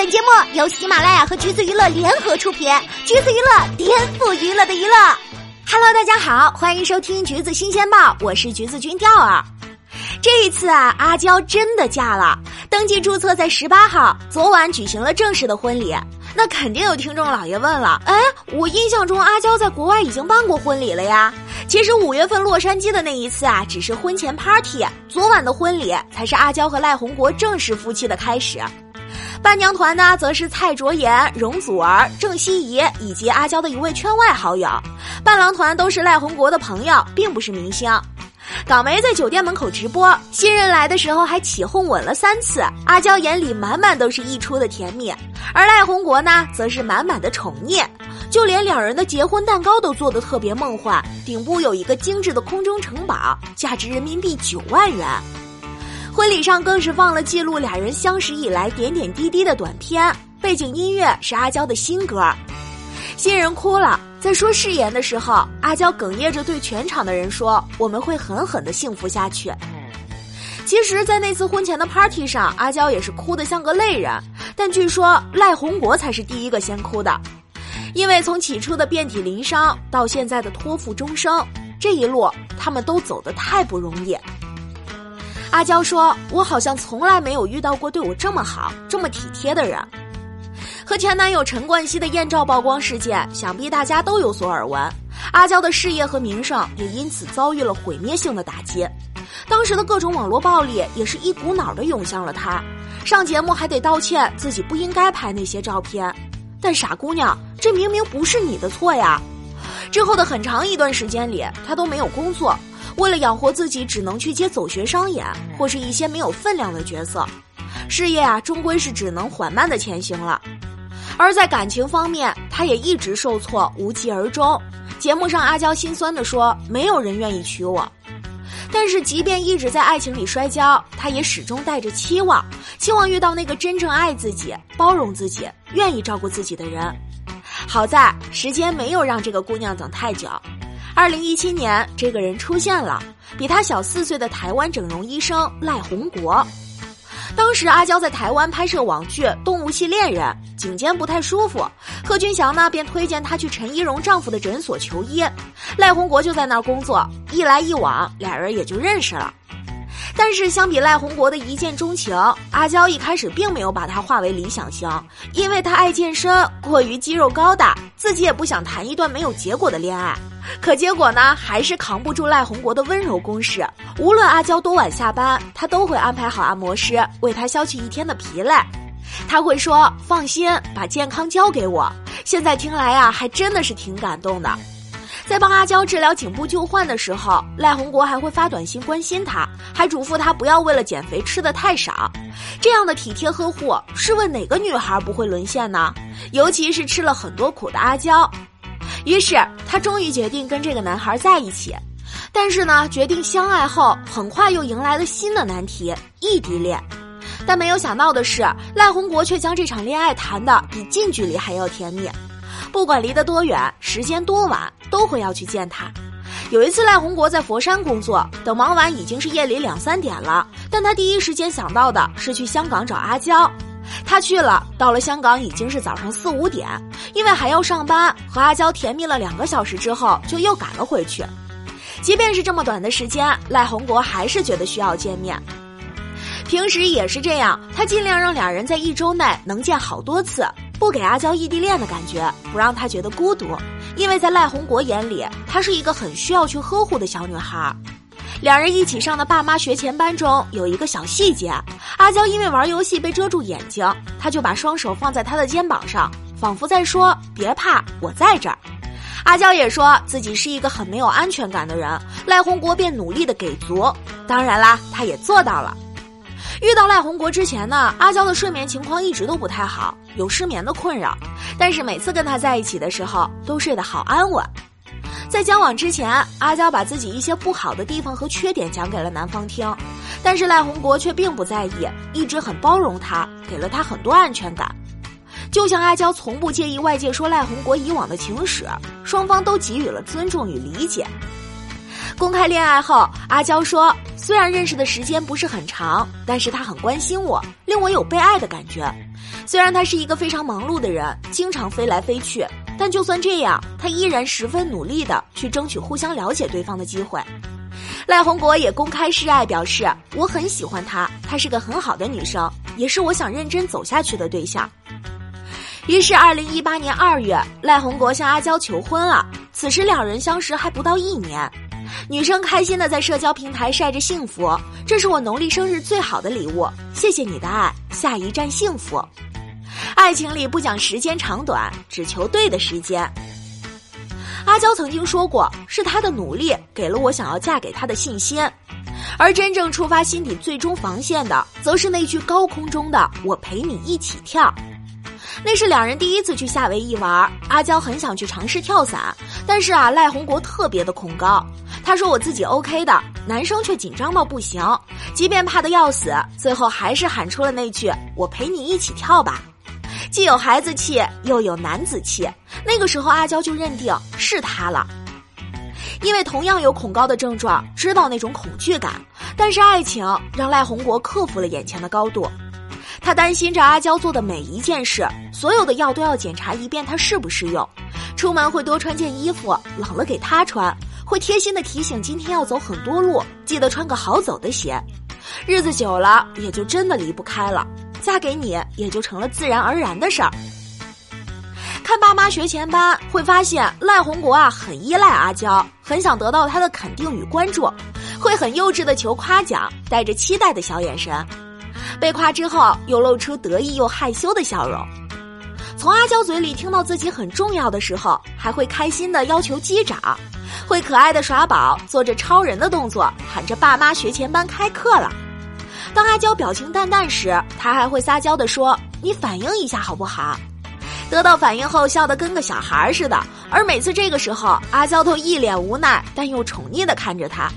本节目由喜马拉雅和橘子娱乐联合出品，橘子娱乐颠覆娱乐的娱乐。Hello，大家好，欢迎收听橘子新鲜报，我是橘子君钓儿。这一次啊，阿娇真的嫁了，登记注册在十八号，昨晚举行了正式的婚礼。那肯定有听众老爷问了，哎，我印象中阿娇在国外已经办过婚礼了呀。其实五月份洛杉矶的那一次啊，只是婚前 party，昨晚的婚礼才是阿娇和赖宏国正式夫妻的开始。伴娘团呢，则是蔡卓妍、容祖儿、郑希怡以及阿娇的一位圈外好友。伴郎团都是赖宏国的朋友，并不是明星。港媒在酒店门口直播，新人来的时候还起哄吻了三次，阿娇眼里满满都是溢出的甜蜜，而赖宏国呢，则是满满的宠溺，就连两人的结婚蛋糕都做得特别梦幻，顶部有一个精致的空中城堡，价值人民币九万元。婚礼上更是放了记录俩人相识以来点点滴滴的短片，背景音乐是阿娇的新歌。新人哭了，在说誓言的时候，阿娇哽咽着对全场的人说：“我们会狠狠的幸福下去。”其实，在那次婚前的 party 上，阿娇也是哭得像个泪人。但据说赖宏国才是第一个先哭的，因为从起初的遍体鳞伤到现在的托付终生，这一路他们都走得太不容易。阿娇说：“我好像从来没有遇到过对我这么好、这么体贴的人。”和前男友陈冠希的艳照曝光事件，想必大家都有所耳闻。阿娇的事业和名声也因此遭遇了毁灭性的打击。当时的各种网络暴力也是一股脑的涌向了她。上节目还得道歉，自己不应该拍那些照片。但傻姑娘，这明明不是你的错呀！之后的很长一段时间里，她都没有工作，为了养活自己，只能去接走学商演或是一些没有分量的角色。事业啊，终归是只能缓慢的前行了。而在感情方面，他也一直受挫，无疾而终。节目上，阿娇心酸地说：“没有人愿意娶我。”但是，即便一直在爱情里摔跤，他也始终带着期望，期望遇到那个真正爱自己、包容自己、愿意照顾自己的人。好在时间没有让这个姑娘等太久。二零一七年，这个人出现了，比他小四岁的台湾整容医生赖宏国。当时阿娇在台湾拍摄网剧《动物系恋人》，颈肩不太舒服，贺军翔呢便推荐她去陈怡蓉丈夫的诊所求医，赖宏国就在那儿工作，一来一往，俩人也就认识了。但是相比赖宏国的一见钟情，阿娇一开始并没有把他化为理想型，因为他爱健身，过于肌肉高大，自己也不想谈一段没有结果的恋爱。可结果呢，还是扛不住赖宏国的温柔攻势。无论阿娇多晚下班，他都会安排好按摩师为她消去一天的疲累。他会说：“放心，把健康交给我。”现在听来呀，还真的是挺感动的。在帮阿娇治疗颈部旧患的时候，赖宏国还会发短信关心她，还嘱咐她不要为了减肥吃的太少。这样的体贴呵护，试问哪个女孩不会沦陷呢？尤其是吃了很多苦的阿娇。于是，他终于决定跟这个男孩在一起，但是呢，决定相爱后，很快又迎来了新的难题——异地恋。但没有想到的是，赖宏国却将这场恋爱谈的比近距离还要甜蜜。不管离得多远，时间多晚，都会要去见他。有一次，赖宏国在佛山工作，等忙完已经是夜里两三点了，但他第一时间想到的是去香港找阿娇。他去了，到了香港已经是早上四五点，因为还要上班，和阿娇甜蜜了两个小时之后，就又赶了回去。即便是这么短的时间，赖宏国还是觉得需要见面。平时也是这样，他尽量让俩人在一周内能见好多次，不给阿娇异地恋的感觉，不让她觉得孤独。因为在赖宏国眼里，她是一个很需要去呵护的小女孩。两人一起上的爸妈学前班中有一个小细节：阿娇因为玩游戏被遮住眼睛，他就把双手放在她的肩膀上，仿佛在说“别怕，我在这儿”。阿娇也说自己是一个很没有安全感的人，赖宏国便努力的给足。当然啦，他也做到了。遇到赖宏国之前呢，阿娇的睡眠情况一直都不太好，有失眠的困扰，但是每次跟他在一起的时候，都睡得好安稳。在交往之前，阿娇把自己一些不好的地方和缺点讲给了男方听，但是赖宏国却并不在意，一直很包容她，给了她很多安全感。就像阿娇从不介意外界说赖宏国以往的情史，双方都给予了尊重与理解。公开恋爱后，阿娇说：“虽然认识的时间不是很长，但是他很关心我，令我有被爱的感觉。虽然他是一个非常忙碌的人，经常飞来飞去，但就算这样，他依然十分努力的去争取互相了解对方的机会。赖宏国也公开示爱，表示我很喜欢她，她是个很好的女生，也是我想认真走下去的对象。于是，二零一八年二月，赖宏国向阿娇求婚了。此时两人相识还不到一年，女生开心的在社交平台晒着幸福，这是我农历生日最好的礼物，谢谢你的爱，下一站幸福。爱情里不讲时间长短，只求对的时间。阿娇曾经说过，是她的努力给了我想要嫁给他的信心，而真正触发心底最终防线的，则是那句高空中的“我陪你一起跳”。那是两人第一次去夏威夷玩，阿娇很想去尝试跳伞，但是啊，赖红国特别的恐高。他说我自己 OK 的，男生却紧张到不行，即便怕的要死，最后还是喊出了那句“我陪你一起跳吧”，既有孩子气又有男子气。那个时候，阿娇就认定是他了，因为同样有恐高的症状，知道那种恐惧感。但是爱情让赖红国克服了眼前的高度。他担心着阿娇做的每一件事，所有的药都要检查一遍，他适不适用。出门会多穿件衣服，冷了给他穿。会贴心的提醒今天要走很多路，记得穿个好走的鞋。日子久了，也就真的离不开了。嫁给你，也就成了自然而然的事儿。看爸妈学前班，会发现赖红国啊很依赖阿娇，很想得到她的肯定与关注，会很幼稚的求夸奖，带着期待的小眼神。被夸之后，又露出得意又害羞的笑容。从阿娇嘴里听到自己很重要的时候，还会开心的要求击掌，会可爱的耍宝，做着超人的动作，喊着“爸妈学前班开课了”。当阿娇表情淡淡时，他还会撒娇的说：“你反应一下好不好？”得到反应后，笑得跟个小孩似的。而每次这个时候，阿娇都一脸无奈，但又宠溺的看着他。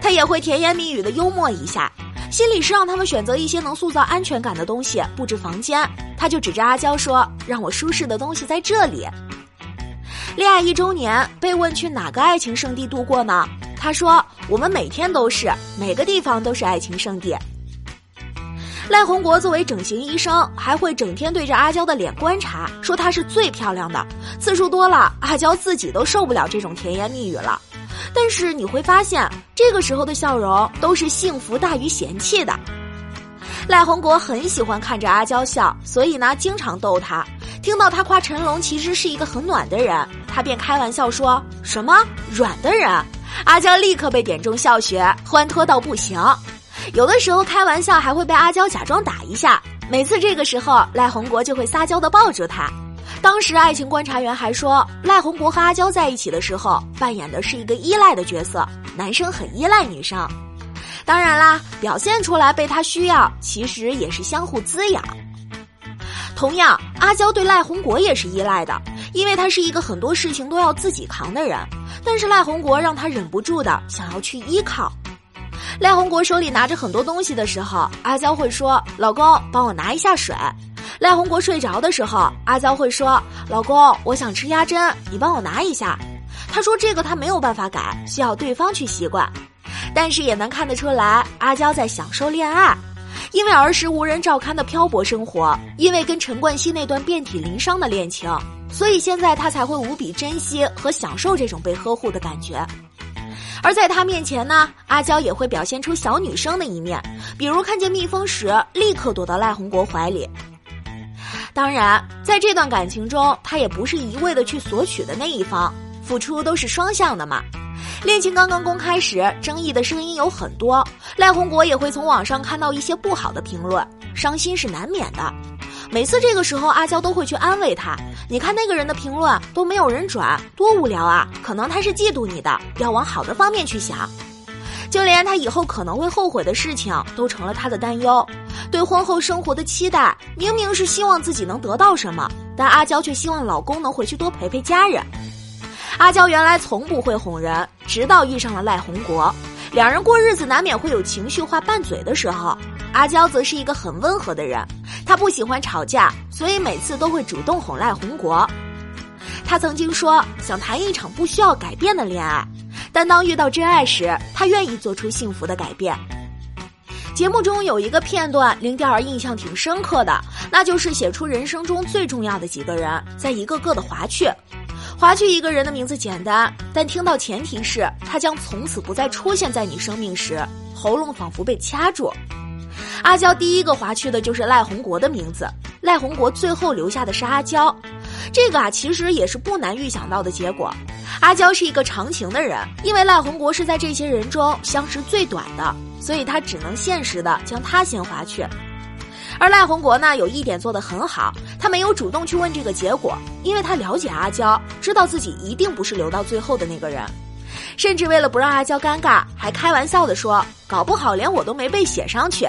他也会甜言蜜语的幽默一下。心里是让他们选择一些能塑造安全感的东西布置房间，他就指着阿娇说：“让我舒适的东西在这里。”恋爱一周年，被问去哪个爱情圣地度过呢？他说：“我们每天都是，每个地方都是爱情圣地。”赖红国作为整形医生，还会整天对着阿娇的脸观察，说她是最漂亮的。次数多了，阿娇自己都受不了这种甜言蜜语了。但是你会发现，这个时候的笑容都是幸福大于嫌弃的。赖红国很喜欢看着阿娇笑，所以呢，经常逗她。听到他夸陈龙其实是一个很暖的人，他便开玩笑说：“什么软的人？”阿娇立刻被点中笑穴，欢脱到不行。有的时候开玩笑还会被阿娇假装打一下，每次这个时候，赖红国就会撒娇的抱住她。当时，爱情观察员还说，赖红国和阿娇在一起的时候，扮演的是一个依赖的角色，男生很依赖女生。当然啦，表现出来被他需要，其实也是相互滋养。同样，阿娇对赖红国也是依赖的，因为他是一个很多事情都要自己扛的人。但是赖红国让他忍不住的想要去依靠。赖红国手里拿着很多东西的时候，阿娇会说：“老公，帮我拿一下水。”赖红国睡着的时候，阿娇会说：“老公，我想吃鸭胗，你帮我拿一下。”他说：“这个他没有办法改，需要对方去习惯。”但是也能看得出来，阿娇在享受恋爱，因为儿时无人照看的漂泊生活，因为跟陈冠希那段遍体鳞伤的恋情，所以现在他才会无比珍惜和享受这种被呵护的感觉。而在他面前呢，阿娇也会表现出小女生的一面，比如看见蜜蜂时，立刻躲到赖红国怀里。当然，在这段感情中，他也不是一味的去索取的那一方，付出都是双向的嘛。恋情刚刚公开时，争议的声音有很多，赖宏国也会从网上看到一些不好的评论，伤心是难免的。每次这个时候，阿娇都会去安慰他：“你看那个人的评论都没有人转，多无聊啊！可能他是嫉妒你的，要往好的方面去想。”就连他以后可能会后悔的事情，都成了他的担忧。对婚后生活的期待，明明是希望自己能得到什么，但阿娇却希望老公能回去多陪陪家人。阿娇原来从不会哄人，直到遇上了赖红国，两人过日子难免会有情绪化拌嘴的时候。阿娇则是一个很温和的人，她不喜欢吵架，所以每次都会主动哄赖红国。她曾经说想谈一场不需要改变的恋爱。但当遇到真爱时，他愿意做出幸福的改变。节目中有一个片段，林调儿印象挺深刻的。那就是写出人生中最重要的几个人，再一个个的划去。划去一个人的名字简单，但听到前提是他将从此不再出现在你生命时，喉咙仿佛被掐住。阿娇第一个划去的就是赖宏国的名字，赖宏国最后留下的是阿娇。这个啊，其实也是不难预想到的结果。阿娇是一个长情的人，因为赖红国是在这些人中相识最短的，所以他只能现实的将他先划去。而赖红国呢，有一点做得很好，他没有主动去问这个结果，因为他了解阿娇，知道自己一定不是留到最后的那个人，甚至为了不让阿娇尴尬，还开玩笑的说：“搞不好连我都没被写上去。”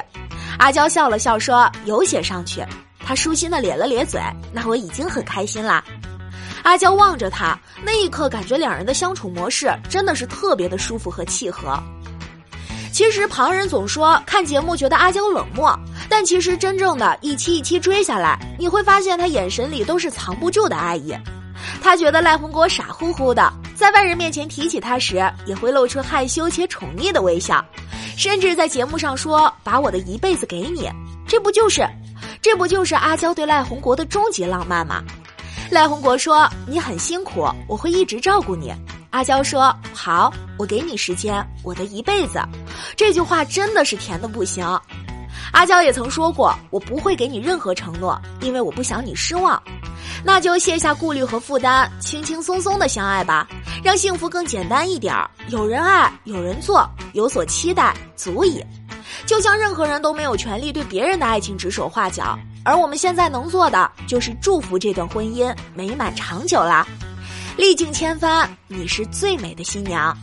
阿娇笑了笑说：“有写上去。”他舒心的咧了咧嘴，那我已经很开心啦。阿娇望着他，那一刻感觉两人的相处模式真的是特别的舒服和契合。其实旁人总说看节目觉得阿娇冷漠，但其实真正的一期一期追下来，你会发现他眼神里都是藏不住的爱意。他觉得赖红国傻乎乎的，在外人面前提起他时，也会露出害羞且宠溺的微笑，甚至在节目上说把我的一辈子给你，这不就是，这不就是阿娇对赖红国的终极浪漫吗？赖红国说你很辛苦，我会一直照顾你。阿娇说好，我给你时间，我的一辈子。这句话真的是甜的不行。阿娇也曾说过，我不会给你任何承诺，因为我不想你失望。那就卸下顾虑和负担，轻轻松松的相爱吧，让幸福更简单一点儿。有人爱，有人做，有所期待，足矣。就像任何人都没有权利对别人的爱情指手画脚，而我们现在能做的就是祝福这段婚姻美满长久啦。历尽千帆，你是最美的新娘。